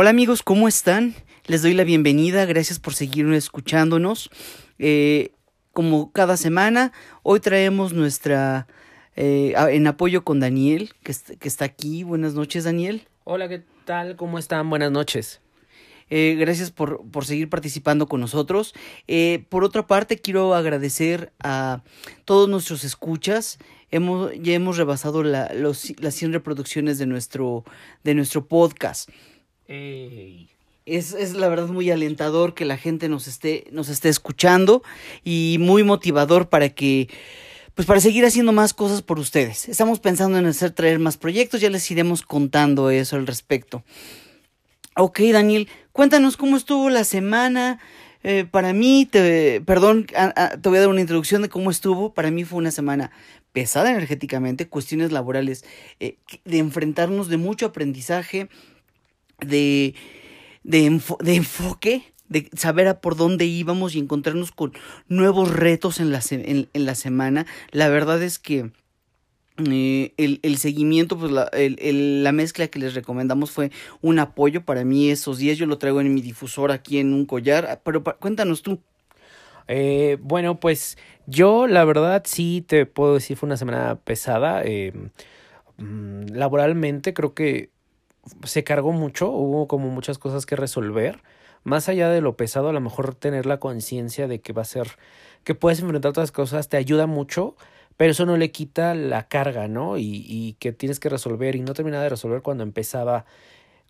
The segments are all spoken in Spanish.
Hola amigos, ¿cómo están? Les doy la bienvenida, gracias por seguir escuchándonos. Eh, como cada semana, hoy traemos nuestra... Eh, en apoyo con Daniel, que, que, está aquí. Buenas noches, Daniel. Hola, ¿qué tal? ¿Cómo están? Buenas noches. Eh, gracias por, por, seguir participando con nosotros. Eh, por otra parte, quiero agradecer a todos nuestros escuchas. Hemos, ya hemos rebasado la, los, las 100 reproducciones de nuestro, de nuestro podcast. Es, es, la verdad muy alentador que la gente nos esté, nos esté escuchando y muy motivador para que pues para seguir haciendo más cosas por ustedes. Estamos pensando en hacer traer más proyectos, ya les iremos contando eso al respecto. Ok, Daniel, cuéntanos cómo estuvo la semana. Eh, para mí, te, perdón, te voy a dar una introducción de cómo estuvo. Para mí fue una semana pesada energéticamente, cuestiones laborales, eh, de enfrentarnos de mucho aprendizaje, de, de, de enfoque, de saber a por dónde íbamos y encontrarnos con nuevos retos en la, en, la semana. La verdad es que eh, el, el, seguimiento, pues la, el, la mezcla que les recomendamos fue un apoyo para mí esos días. Yo lo traigo en mi difusor aquí en un collar. Ah, pero cuéntanos tú. Eh, bueno, pues yo la verdad sí te puedo decir fue una semana pesada. Eh, mm, laboralmente creo que se cargó mucho, hubo como muchas cosas que resolver. Más allá de lo pesado, a lo mejor tener la conciencia de que va a ser, que puedes enfrentar otras cosas, te ayuda mucho pero eso no le quita la carga, ¿no? Y, y que tienes que resolver y no terminaba de resolver cuando empezaba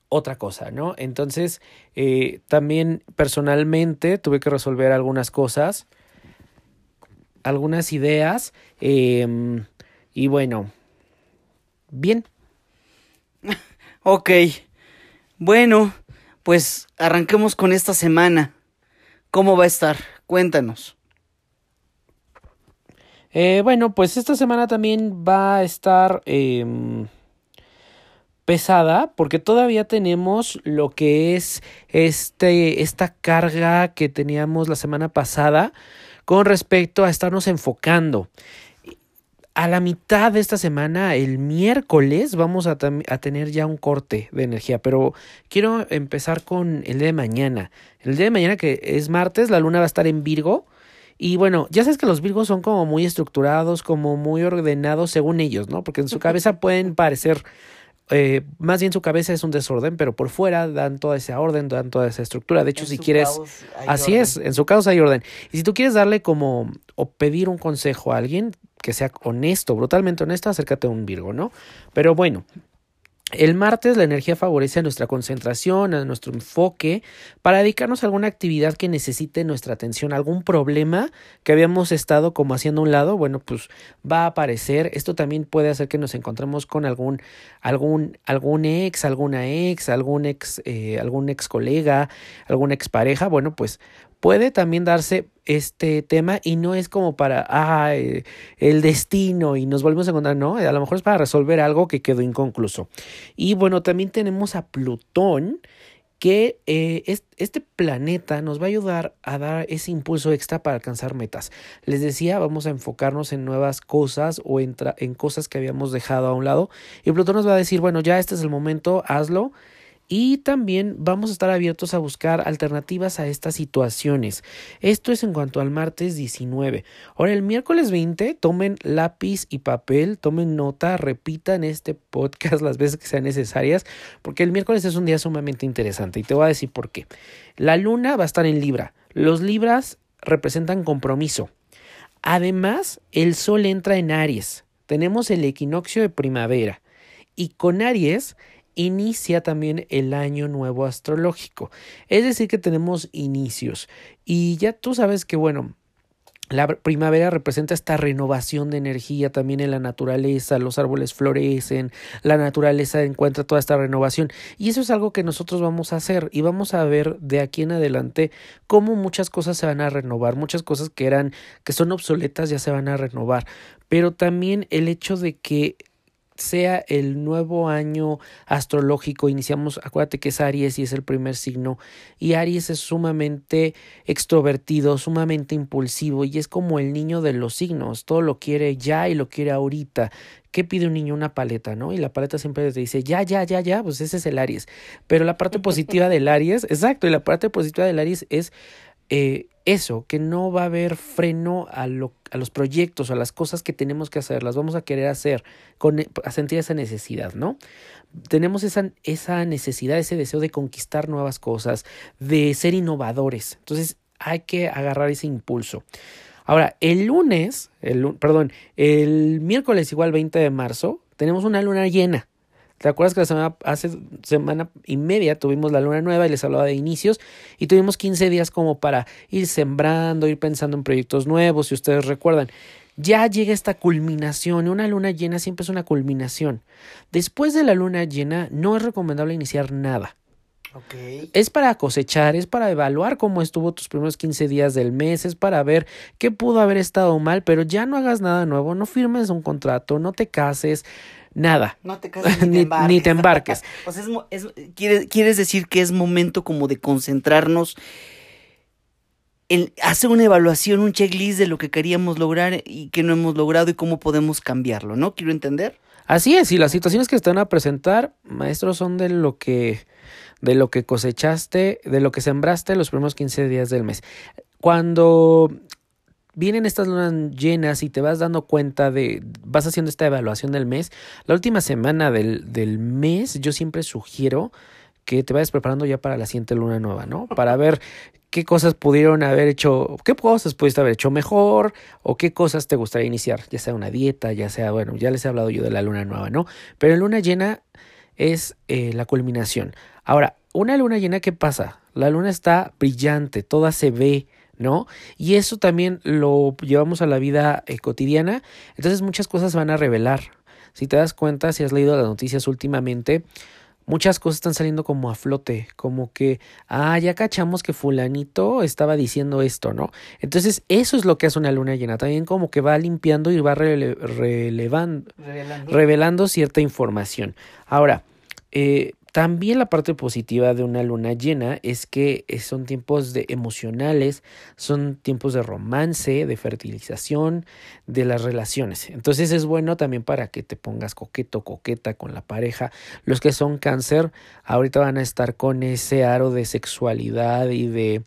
otra cosa, ¿no? Entonces, eh, también personalmente tuve que resolver algunas cosas, algunas ideas, eh, y bueno, bien. ok, bueno, pues arranquemos con esta semana. ¿Cómo va a estar? Cuéntanos. Eh, bueno, pues esta semana también va a estar eh, pesada porque todavía tenemos lo que es este, esta carga que teníamos la semana pasada con respecto a estarnos enfocando. A la mitad de esta semana, el miércoles, vamos a, a, tener ya un corte de energía, pero quiero empezar con el día de mañana. El día de mañana, que es martes, la luna va a estar en Virgo. Y bueno, ya sabes que los Virgos son como muy estructurados, como muy ordenados según ellos, ¿no? Porque en su cabeza pueden parecer, eh, más bien su cabeza es un desorden, pero por fuera dan toda esa orden, dan toda esa estructura. De hecho, si quieres, así es, en su caos hay orden. Y si tú quieres darle como, o pedir un consejo a alguien que sea honesto, brutalmente honesto, acércate a un Virgo, ¿no? Pero bueno, el martes la energía favorece a nuestra concentración, a nuestro enfoque, para dedicarnos a alguna actividad que necesite nuestra atención, algún problema que habíamos estado como haciendo a un lado, bueno, pues va a aparecer. Esto también puede hacer que nos encontremos con algún, algún, algún ex, alguna ex, algún ex, eh, algún ex colega, alguna ex pareja. Bueno, pues puede también darse este tema y no es como para ah, el destino y nos volvemos a encontrar, no, a lo mejor es para resolver algo que quedó inconcluso. Y bueno, también tenemos a Plutón que eh, este planeta nos va a ayudar a dar ese impulso extra para alcanzar metas. Les decía, vamos a enfocarnos en nuevas cosas o en, en cosas que habíamos dejado a un lado. Y Plutón nos va a decir, bueno, ya este es el momento, hazlo y también vamos a estar abiertos a buscar alternativas a estas situaciones. Esto es en cuanto al martes 19. Ahora, el miércoles 20, tomen lápiz y papel, tomen nota, repitan este podcast las veces que sean necesarias, porque el miércoles es un día sumamente interesante y te voy a decir por qué. La luna va a estar en Libra. Los Libras representan compromiso. Además, el sol entra en Aries. Tenemos el equinoccio de primavera. Y con Aries inicia también el año nuevo astrológico. Es decir, que tenemos inicios. Y ya tú sabes que, bueno, la primavera representa esta renovación de energía también en la naturaleza, los árboles florecen, la naturaleza encuentra toda esta renovación y eso es algo que nosotros vamos a hacer y vamos a ver de aquí en adelante cómo muchas cosas se van a renovar, muchas cosas que eran que son obsoletas ya se van a renovar, pero también el hecho de que sea el nuevo año astrológico, iniciamos, acuérdate que es Aries y es el primer signo, y Aries es sumamente extrovertido, sumamente impulsivo y es como el niño de los signos, todo lo quiere ya y lo quiere ahorita. ¿Qué pide un niño? Una paleta, ¿no? Y la paleta siempre te dice, ya, ya, ya, ya, pues ese es el Aries. Pero la parte positiva del Aries, exacto, y la parte positiva del Aries es eh, eso, que no va a haber freno a, lo, a los proyectos a las cosas que tenemos que hacer, las vamos a querer hacer, con, a sentir esa necesidad, ¿no? Tenemos esa, esa necesidad, ese deseo de conquistar nuevas cosas, de ser innovadores. Entonces hay que agarrar ese impulso. Ahora, el lunes, el, perdón, el miércoles igual 20 de marzo, tenemos una luna llena. ¿Te acuerdas que la semana, hace semana y media tuvimos la luna nueva y les hablaba de inicios y tuvimos 15 días como para ir sembrando, ir pensando en proyectos nuevos, si ustedes recuerdan. Ya llega esta culminación, una luna llena siempre es una culminación. Después de la luna llena no es recomendable iniciar nada. Okay. Es para cosechar, es para evaluar cómo estuvo tus primeros 15 días del mes, es para ver qué pudo haber estado mal, pero ya no hagas nada nuevo, no firmes un contrato, no te cases, nada. No te cases ni, te ni, te embarques. o sea, es, es, ¿quieres, quieres decir que es momento como de concentrarnos en hacer una evaluación, un checklist de lo que queríamos lograr y que no hemos logrado y cómo podemos cambiarlo, ¿no? Quiero entender. Así es, y las situaciones que están a presentar, maestros, son de lo que de lo que cosechaste, de lo que sembraste los primeros 15 días del mes. Cuando vienen estas lunas llenas y te vas dando cuenta de, vas haciendo esta evaluación del mes, la última semana del, del mes yo siempre sugiero que te vayas preparando ya para la siguiente luna nueva, ¿no? Para ver qué cosas pudieron haber hecho, qué cosas pudiste haber hecho mejor o qué cosas te gustaría iniciar, ya sea una dieta, ya sea, bueno, ya les he hablado yo de la luna nueva, ¿no? Pero en luna llena es eh, la culminación. Ahora, una luna llena, ¿qué pasa? La luna está brillante, toda se ve, ¿no? Y eso también lo llevamos a la vida eh, cotidiana, entonces muchas cosas van a revelar. Si te das cuenta, si has leído las noticias últimamente, muchas cosas están saliendo como a flote, como que, ah, ya cachamos que fulanito estaba diciendo esto, ¿no? Entonces, eso es lo que hace una luna llena, también como que va limpiando y va rele relevando, Revelando. revelando cierta información. Ahora, eh, también la parte positiva de una luna llena es que son tiempos de emocionales, son tiempos de romance, de fertilización, de las relaciones. Entonces es bueno también para que te pongas coqueto, coqueta con la pareja. Los que son cáncer ahorita van a estar con ese aro de sexualidad y de,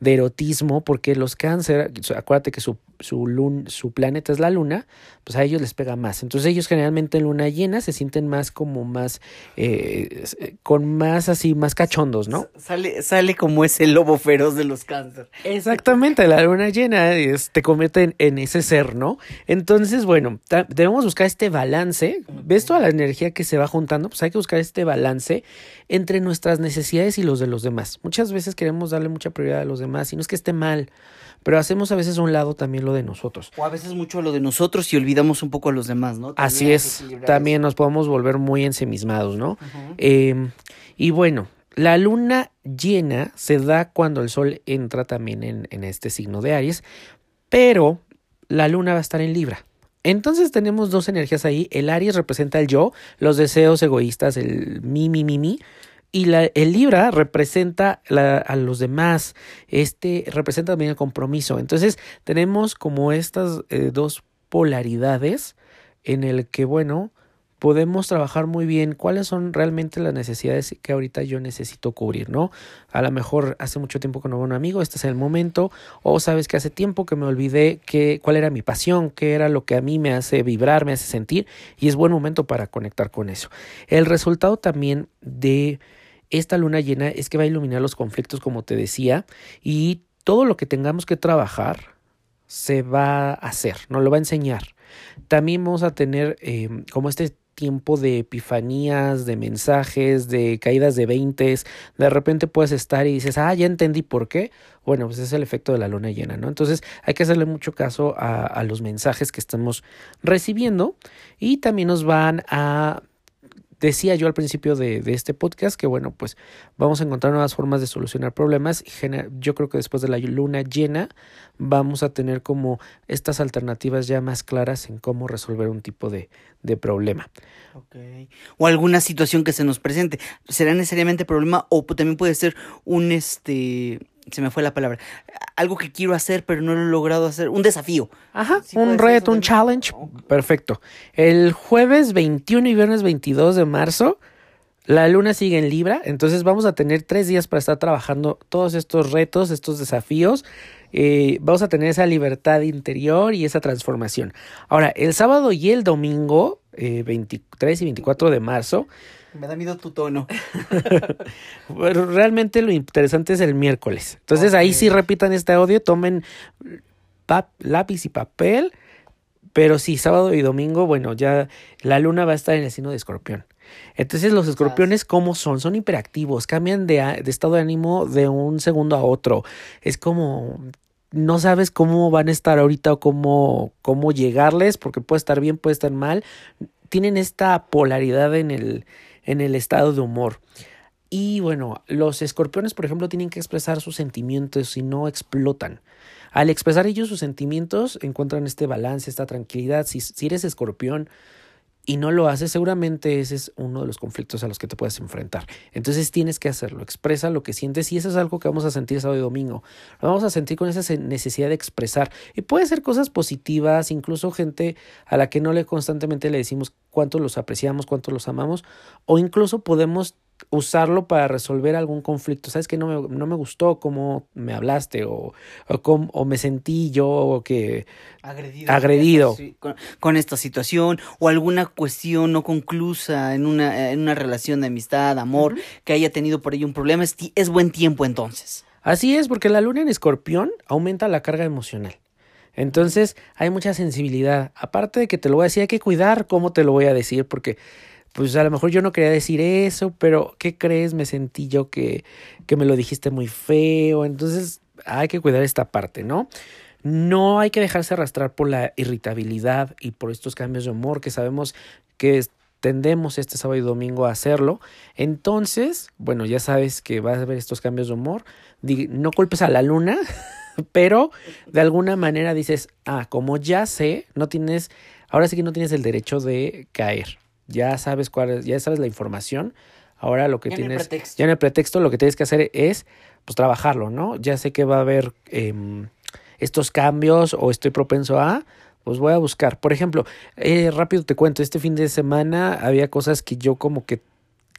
de erotismo, porque los cáncer, acuérdate que su su, lun, su planeta es la luna, pues a ellos les pega más. Entonces ellos generalmente en luna llena se sienten más como más, eh, con más así, más cachondos, ¿no? Sale, sale como ese lobo feroz de los cáncer. Exactamente, la luna llena es, te convierte en, en, ese ser, ¿no? Entonces, bueno, debemos buscar este balance. ¿Ves toda la energía que se va juntando? Pues hay que buscar este balance entre nuestras necesidades y los de los demás. Muchas veces queremos darle mucha prioridad a los demás y no es que esté mal pero hacemos a veces a un lado también lo de nosotros. O a veces mucho lo de nosotros y olvidamos un poco a los demás, ¿no? También Así es, también nos podemos volver muy ensimismados, ¿no? Uh -huh. eh, y bueno, la luna llena se da cuando el sol entra también en, en este signo de Aries, pero la luna va a estar en Libra. Entonces tenemos dos energías ahí. El Aries representa el yo, los deseos egoístas, el mi, mi, mi, mi y la, el Libra representa a los demás, este representa también el compromiso. Entonces tenemos como estas eh, dos polaridades en el que, bueno, podemos trabajar muy bien cuáles son realmente las necesidades que ahorita yo necesito cubrir, ¿no? A lo mejor hace mucho tiempo que no veo un amigo, este es el momento, o sabes que hace tiempo que me olvidé que, cuál era mi pasión, qué era lo que a mí me hace vibrar, me hace sentir, y es buen momento para conectar con eso. El resultado también de esta luna llena es que va a iluminar los conflictos, como te decía, y todo lo que tengamos que trabajar se va a hacer, nos lo va a enseñar. También vamos a tener eh, como este tiempo de epifanías, de mensajes, de caídas de veintes, de repente puedes estar y dices, ah, ya entendí por qué. Bueno, pues es el efecto de la luna llena, ¿no? Entonces hay que hacerle mucho caso a los mensajes que estamos recibiendo y también nos van a decía yo al principio de, de, este podcast que, bueno, pues vamos a encontrar nuevas formas de solucionar problemas. Yo creo que después de la luna llena vamos a tener como estas alternativas ya más claras en cómo resolver un tipo de, de problema. O alguna situación que se nos presente. ¿Será necesariamente problema o también puede ser un, este, se me fue la palabra, algo que quiero hacer pero no lo he logrado hacer, un desafío. Ajá, un reto, un challenge. Perfecto. El jueves 21 y viernes 22 de marzo, la luna sigue en Libra, entonces vamos a tener tres días para estar trabajando todos estos retos, estos desafíos. Eh, vamos a tener esa libertad interior y esa transformación. Ahora, el sábado y el domingo, eh, 23 y 24 de marzo, me da miedo tu tono. Pero realmente lo interesante es el miércoles. Entonces ahí sí repitan este audio, tomen lápiz y papel. Pero sí, sábado y domingo, bueno, ya la luna va a estar en el signo de escorpión. Entonces los escorpiones, ¿cómo son? Son hiperactivos, cambian de, de estado de ánimo de un segundo a otro. Es como no sabes cómo van a estar ahorita o cómo, cómo llegarles, porque puede estar bien, puede estar mal. Tienen esta polaridad en el, en el estado de humor. Y bueno, los escorpiones, por ejemplo, tienen que expresar sus sentimientos y no explotan. Al expresar ellos sus sentimientos, encuentran este balance, esta tranquilidad. Si, si eres escorpión, y no lo haces, seguramente ese es uno de los conflictos a los que te puedes enfrentar. Entonces tienes que hacerlo, expresa lo que sientes y eso es algo que vamos a sentir sábado y domingo. Lo vamos a sentir con esa necesidad de expresar y puede ser cosas positivas, incluso gente a la que no le constantemente le decimos cuánto los apreciamos, cuánto los amamos o incluso podemos usarlo para resolver algún conflicto. ¿Sabes que no me, no me gustó cómo me hablaste o, o, o me sentí yo que agredido, agredido. Con, esta situación o alguna cuestión no conclusa en una, en una relación de amistad, amor, que haya tenido por ello un problema? Es, es buen tiempo entonces. Así es, porque la luna en escorpión aumenta la carga emocional. Entonces hay mucha sensibilidad. Aparte de que te lo voy a decir, hay que cuidar cómo te lo voy a decir, porque pues a lo mejor yo no quería decir eso, pero ¿qué crees? Me sentí yo que, que me lo dijiste muy feo. Entonces hay que cuidar esta parte, ¿no? No hay que dejarse arrastrar por la irritabilidad y por estos cambios de humor que sabemos que tendemos este sábado y domingo a hacerlo. Entonces, bueno, ya sabes que vas a ver estos cambios de humor. No culpes a la luna, pero de alguna manera dices, ah, como ya sé, no tienes, ahora sí que no tienes el derecho de caer ya sabes cuál es, ya sabes la información. Ahora lo que tienes, ya en el pretexto, lo que tienes que hacer es, pues, trabajarlo, ¿no? Ya sé que va a haber em, estos cambios o estoy propenso a, pues voy a buscar. Por ejemplo, eh, rápido te cuento, este fin de semana había cosas que yo como que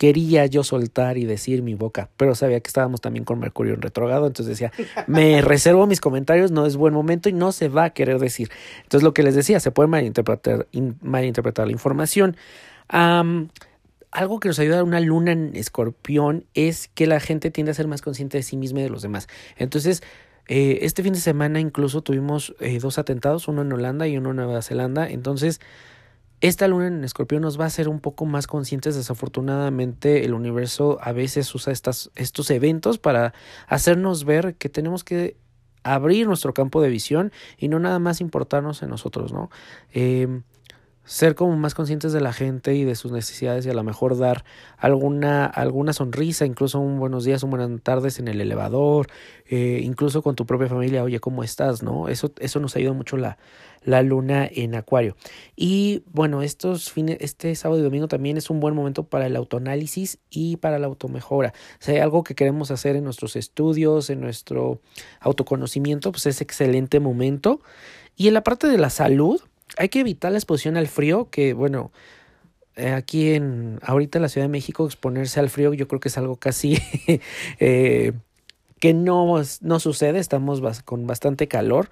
quería yo soltar y decir mi boca, pero sabía que estábamos también con Mercurio en retrogrado, entonces decía, me reservo mis comentarios, no es buen momento y no se va a querer decir. Entonces lo que les decía, se puede malinterpretar, malinterpretar la información algo que nos ayuda a una luna en escorpión es que la gente tiende a ser más consciente de sí misma y de los demás. Entonces, eh, este fin de semana incluso tuvimos eh, dos atentados, uno en Holanda y uno en Nueva Zelanda. Entonces, esta luna en escorpión nos va a hacer un poco más conscientes. Desafortunadamente, el universo a veces usa estos eventos para hacernos ver que tenemos que abrir nuestro campo de visión y no nada más importarnos en nosotros, ¿no? Eh, ser como más conscientes de la gente y de sus necesidades y a lo mejor dar alguna, alguna sonrisa, incluso un buenos días, un buenas tardes en el elevador, eh, incluso con tu propia familia, oye, ¿cómo estás? ¿No? Eso, eso nos ayuda mucho la, la luna en acuario. Y bueno, estos fines, este sábado y domingo también es un buen momento para el autoanálisis y para la automejora. Si hay algo que queremos hacer en nuestros estudios, en nuestro autoconocimiento, pues es excelente momento. Y en la parte de la salud, hay que evitar la exposición al frío, que bueno, eh, aquí en ahorita en la Ciudad de México exponerse al frío yo creo que es algo casi eh, que no, no sucede, estamos con bastante calor,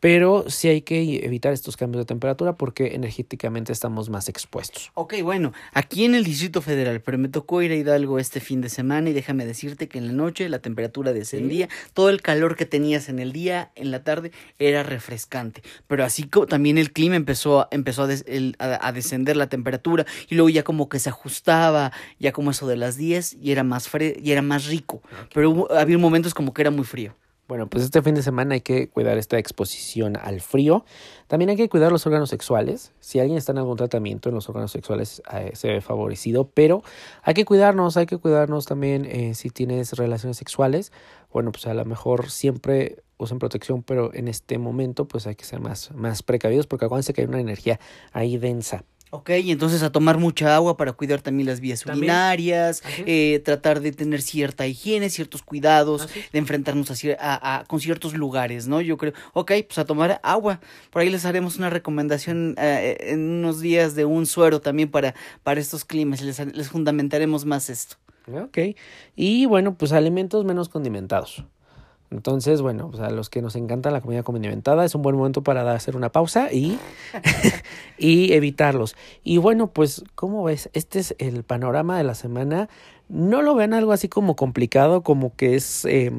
pero sí hay que evitar estos cambios de temperatura porque energéticamente estamos más expuestos. Ok, bueno, aquí en el Distrito Federal, pero me tocó ir a Hidalgo este fin de semana y déjame decirte que en la noche la temperatura descendía, todo el calor que tenías en el día, en la tarde, era refrescante, pero así como también el clima empezó, empezó a, descender la temperatura y luego ya como que se ajustaba, ya como eso de las 10 y era más, fre y era más rico, pero había momentos como que era muy frío. Bueno, pues este fin de semana hay que cuidar esta exposición al frío. También hay que cuidar los órganos sexuales. Si alguien está en algún tratamiento en los órganos sexuales, eh, se ve favorecido. Pero hay que cuidarnos, hay que cuidarnos también eh, si tienes relaciones sexuales. Bueno, pues a lo mejor siempre usen protección, pero en este momento pues hay que ser más, más precavidos porque acuérdense que hay una energía ahí densa. Ok, entonces a tomar mucha agua para cuidar también las vías urinarias, eh, tratar de tener cierta higiene, ciertos cuidados, de enfrentarnos a, con ciertos lugares, ¿no? Yo creo, ok, pues a tomar agua. Por ahí les haremos una recomendación eh, en unos días de un suero también para, para estos climas, les, les fundamentaremos más esto. Ok, y bueno, pues alimentos menos condimentados. Entonces, bueno, pues a los que nos encanta la comida condimentada es un buen momento para hacer una pausa y, y evitarlos. Y bueno, pues, ¿cómo ves? Este es el panorama de la semana. No lo vean algo así como complicado, como que es... Eh,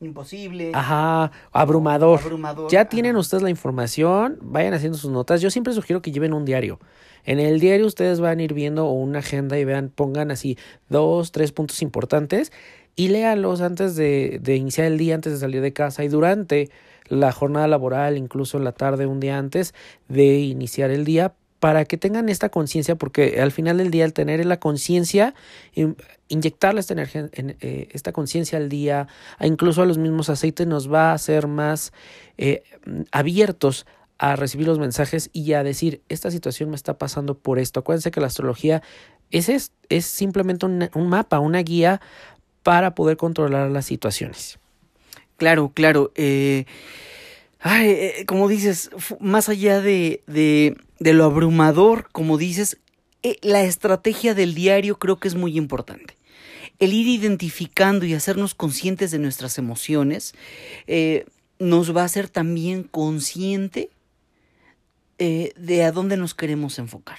Imposible. Ajá, abrumador. abrumador. Ya tienen ustedes la información, vayan haciendo sus notas. Yo siempre sugiero que lleven un diario. En el diario ustedes van a ir viendo una agenda y vean, pongan así dos, tres puntos importantes y léalos antes de, de iniciar el día, antes de salir de casa y durante la jornada laboral, incluso en la tarde, un día antes de iniciar el día, para que tengan esta conciencia, porque al final del día, al tener la conciencia, inyectarle esta energía, eh, esta conciencia al día, incluso a los mismos aceites, nos va a hacer más eh, abiertos a recibir los mensajes y a decir, esta situación me está pasando por esto. Acuérdense que la astrología es, es, es simplemente un, un mapa, una guía para poder controlar las situaciones. Claro, claro. Eh, ay, eh, como dices, más allá de, de, de, lo abrumador, como dices, eh, la estrategia del diario creo que es muy importante. El ir identificando y hacernos conscientes de nuestras emociones nos va a hacer también consciente de a dónde nos queremos enfocar.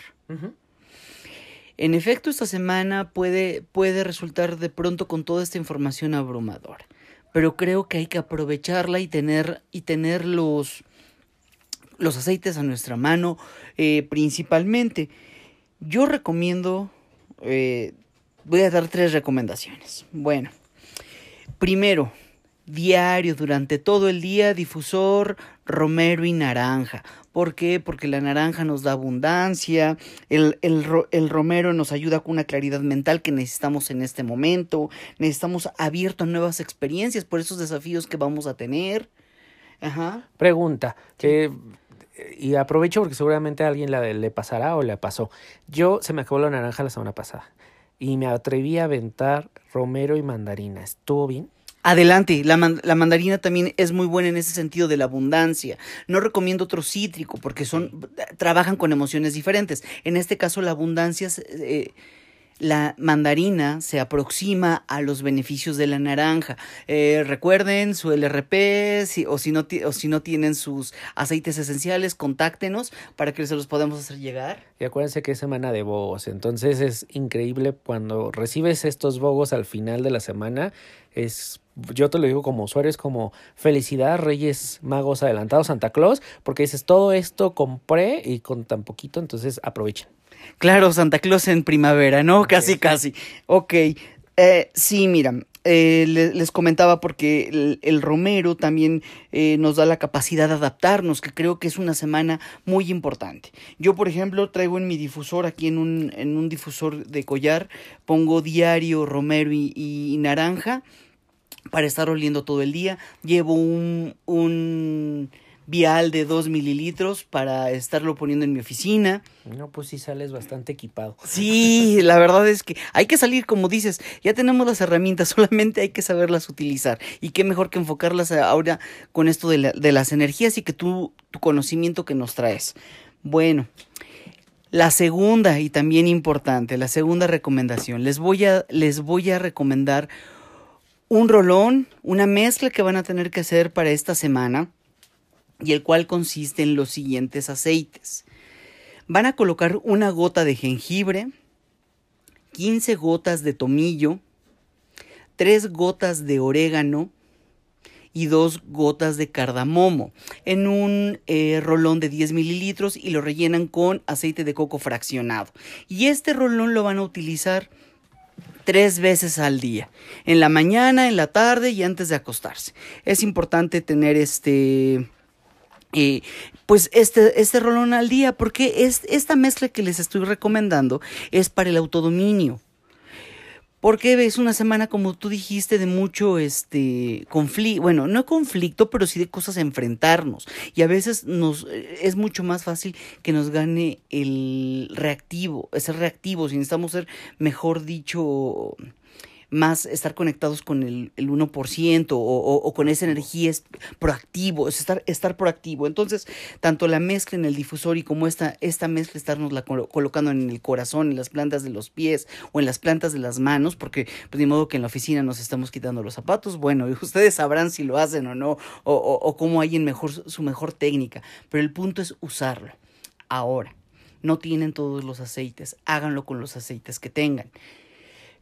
En efecto, esta semana puede, puede resultar de pronto con toda esta información abrumadora, pero creo que hay que aprovecharla y tener, y tener los, los aceites a nuestra mano eh, principalmente. Yo recomiendo, eh, voy a dar tres recomendaciones. Bueno, primero, diario durante todo el día difusor romero y naranja. ¿Por qué? Porque la naranja nos da abundancia, el, el, el, romero nos ayuda con una claridad mental que necesitamos en este momento, necesitamos abierto a nuevas experiencias por esos desafíos que vamos a tener. Ajá. Pregunta, y aprovecho porque seguramente a alguien le, le pasará o le pasó. Yo se me acabó la naranja la semana pasada y me atreví a aventar romero y mandarina. ¿Estuvo bien? Adelante, la, la, mandarina también es muy buena en ese sentido de la abundancia. No recomiendo otro cítrico porque son trabajan con emociones diferentes. En este caso la abundancia eh, la mandarina se aproxima a los beneficios de la naranja. Eh, recuerden su LRP si, o, si no, o si no tienen sus aceites esenciales, contáctenos para que se los podamos hacer llegar. Y acuérdense que es semana de bogos, entonces es increíble cuando recibes estos bogos al final de la semana. Es yo te lo digo como usuario, es como felicidad, Reyes Magos adelantados, Santa Claus, porque dices todo esto compré y con tan poquito, entonces aprovechen. Claro, Santa Claus en primavera, ¿no? Casi, casi. Ok. Eh, sí, mira, eh, les, comentaba porque el, romero también eh, nos da la capacidad de adaptarnos, que creo que es una semana muy importante. Yo, por ejemplo, traigo en mi difusor, aquí en un, en un difusor de collar, pongo diario romero y, y naranja para estar oliendo todo el día. Llevo un, un vial de 2 mililitros para estarlo poniendo en mi oficina. No, pues sí sales bastante equipado. Sí, la verdad es que hay que salir, como dices, ya tenemos las herramientas, solamente hay que saberlas utilizar. Y qué mejor que enfocarlas ahora con esto de, de las energías y que tú, tu conocimiento que nos traes. Bueno, la segunda y también importante, la segunda recomendación, les voy a, les voy a recomendar un rolón, una mezcla que van a tener que hacer para esta semana y el cual consiste en los siguientes aceites. Van a colocar una gota de jengibre, 15 gotas de tomillo, 3 gotas de orégano y 2 gotas de cardamomo en un eh, rolón de 10 mililitros y lo rellenan con aceite de coco fraccionado. Y este rolón lo van a utilizar tres veces al día, en la mañana, en la tarde y antes de acostarse. Es importante tener este... Eh, pues este, este rolón al día, porque es, esta mezcla que les estoy recomendando es para el autodominio. Porque es una semana, como tú dijiste, de mucho este conflicto, bueno, no conflicto, pero sí de cosas a enfrentarnos. Y a veces nos es mucho más fácil que nos gane el reactivo, ser reactivos, y necesitamos ser, mejor dicho, más estar conectados con el, el 1% o, o, con esa energía es proactivo, es estar, estar proactivo. Entonces, tanto la mezcla en el difusor y como esta, esta mezcla estarnos la colocando en el corazón, en las plantas de los pies o en las plantas de las manos, porque pues de modo que en la oficina nos estamos quitando los zapatos, bueno, ustedes sabrán si lo hacen o no, o, o cómo hay en mejor, su mejor técnica, pero el punto es usarlo. Ahora, no tienen todos los aceites, háganlo con los aceites que tengan.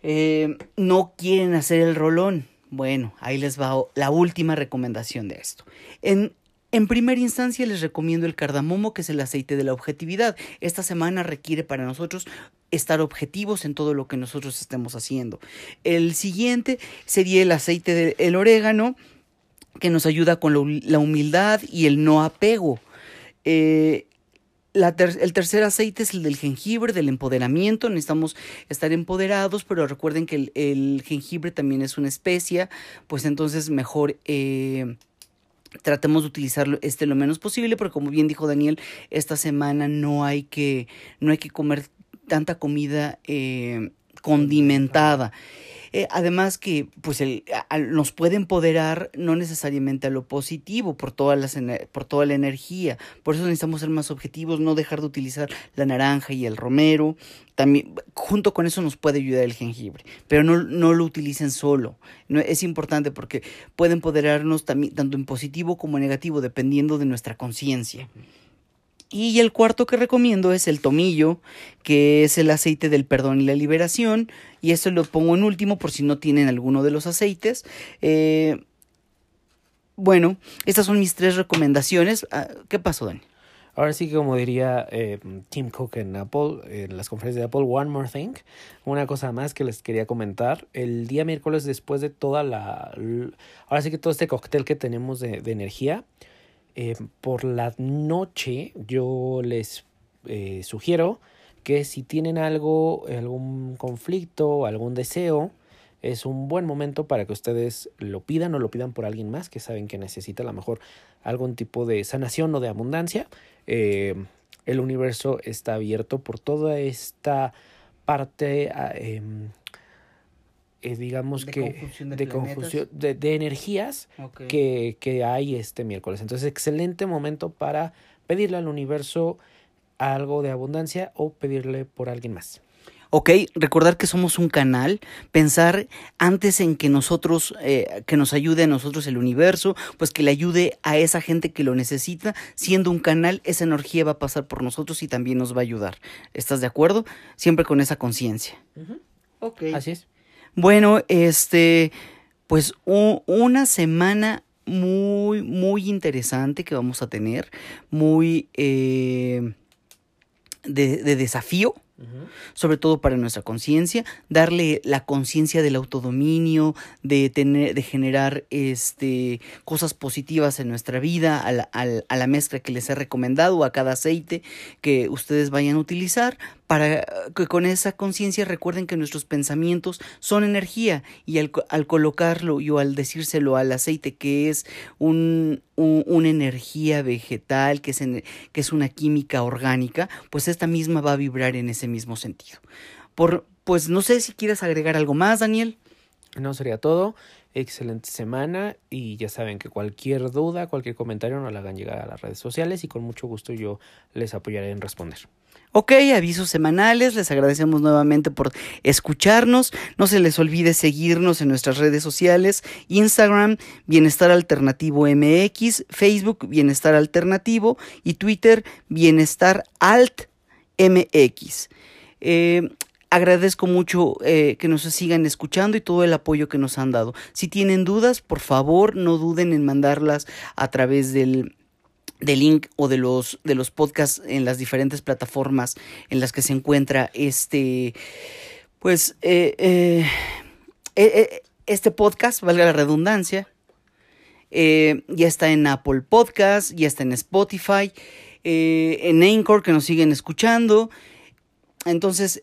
Eh, no quieren hacer el rolón. Bueno, ahí les va la última recomendación de esto. En, en primera instancia les recomiendo el cardamomo, que es el aceite de la objetividad. Esta semana requiere para nosotros estar objetivos en todo lo que nosotros estemos haciendo. El siguiente sería el aceite del orégano, que nos ayuda con la humildad y el no apego. Eh, el tercer aceite es el del jengibre, del empoderamiento. Necesitamos estar empoderados, pero recuerden que el, jengibre también es una especia, pues entonces mejor eh, tratemos de utilizarlo este lo menos posible, porque como bien dijo Daniel, esta semana no hay que, no hay que comer tanta comida eh, condimentada. Eh, además que pues el, nos puede empoderar no necesariamente a lo positivo por, todas las, por toda la energía. Por eso necesitamos ser más objetivos, no dejar de utilizar la naranja y el romero. También, junto con eso nos puede ayudar el jengibre, pero no, no lo utilicen solo. Es importante porque puede empoderarnos también, tanto en positivo como en negativo, dependiendo de nuestra conciencia. Y el cuarto que recomiendo es el tomillo, que es el aceite del perdón y la liberación. Y esto lo pongo en último por si no tienen alguno de los aceites. Eh, bueno, estas son mis tres recomendaciones. Ah, ¿Qué pasó, Dani? Ahora sí que como diría eh, Tim Cook en Apple, en las conferencias de Apple, One More Thing, una cosa más que les quería comentar. El día miércoles después de toda la... Ahora sí que todo este cóctel que tenemos de, de energía, eh, por la noche yo les eh, sugiero que si tienen algo, algún conflicto, algún deseo, es un buen momento para que ustedes lo pidan o lo pidan por alguien más que saben que necesita a lo mejor algún tipo de sanación o de abundancia. Eh, el universo está abierto por toda esta parte ah, em, eh, digamos que de, confusión de, de, energías que, que hay este miércoles. Entonces, excelente momento para pedirle al universo algo de abundancia o pedirle por alguien más. Ok, recordar que somos un canal, pensar antes en que nosotros, eh, que nos ayude a nosotros el universo, pues que le ayude a esa gente que lo necesita, siendo un canal, esa energía va a pasar por nosotros y también nos va a ayudar. ¿Estás de acuerdo? Siempre con esa conciencia. Ok. Así es. Bueno, este, pues una semana muy, muy interesante que vamos a tener, muy eh, de, de desafío sobre todo para nuestra conciencia, darle la conciencia del autodominio, de tener, de generar este cosas positivas en nuestra vida, a la, a la mezcla que les he recomendado, a cada aceite que ustedes vayan a utilizar, para que con esa conciencia recuerden que nuestros pensamientos son energía y al, al colocarlo y o al decírselo al aceite que es un, una energía vegetal, que es, que es una química orgánica, pues esta misma va a vibrar en ese mismo sentido. Por, pues no sé si quieres agregar algo más, Daniel. No sería todo. Excelente semana y ya saben que cualquier duda, cualquier comentario nos la hagan llegar a las redes sociales y con mucho gusto yo les apoyaré en responder. Ok, avisos semanales, les agradecemos nuevamente por escucharnos. No se les olvide seguirnos en nuestras redes sociales, Instagram, Bienestar Alternativo MX, Facebook, Bienestar Alternativo y Twitter, Bienestar Alt MX. Eh, agradezco mucho eh, que nos sigan escuchando y todo el apoyo que nos han dado. Si tienen dudas, por favor, no duden en mandarlas a través del del link o de los de los podcasts en las diferentes plataformas en las que se encuentra este Pues eh, este podcast, valga la redundancia, ya está en Apple Podcast, ya está en Spotify, en Anchor que nos siguen escuchando. Entonces,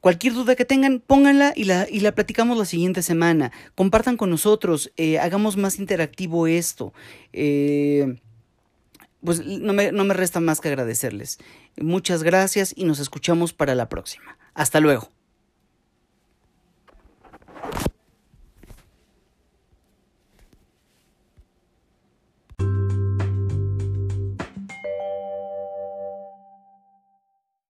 Cualquier duda que tengan, pónganla y la, y la platicamos la siguiente semana. Compartan con nosotros, eh, hagamos más interactivo esto. Eh, pues no me, no me resta más que agradecerles. Muchas gracias y nos escuchamos para la próxima. Hasta luego.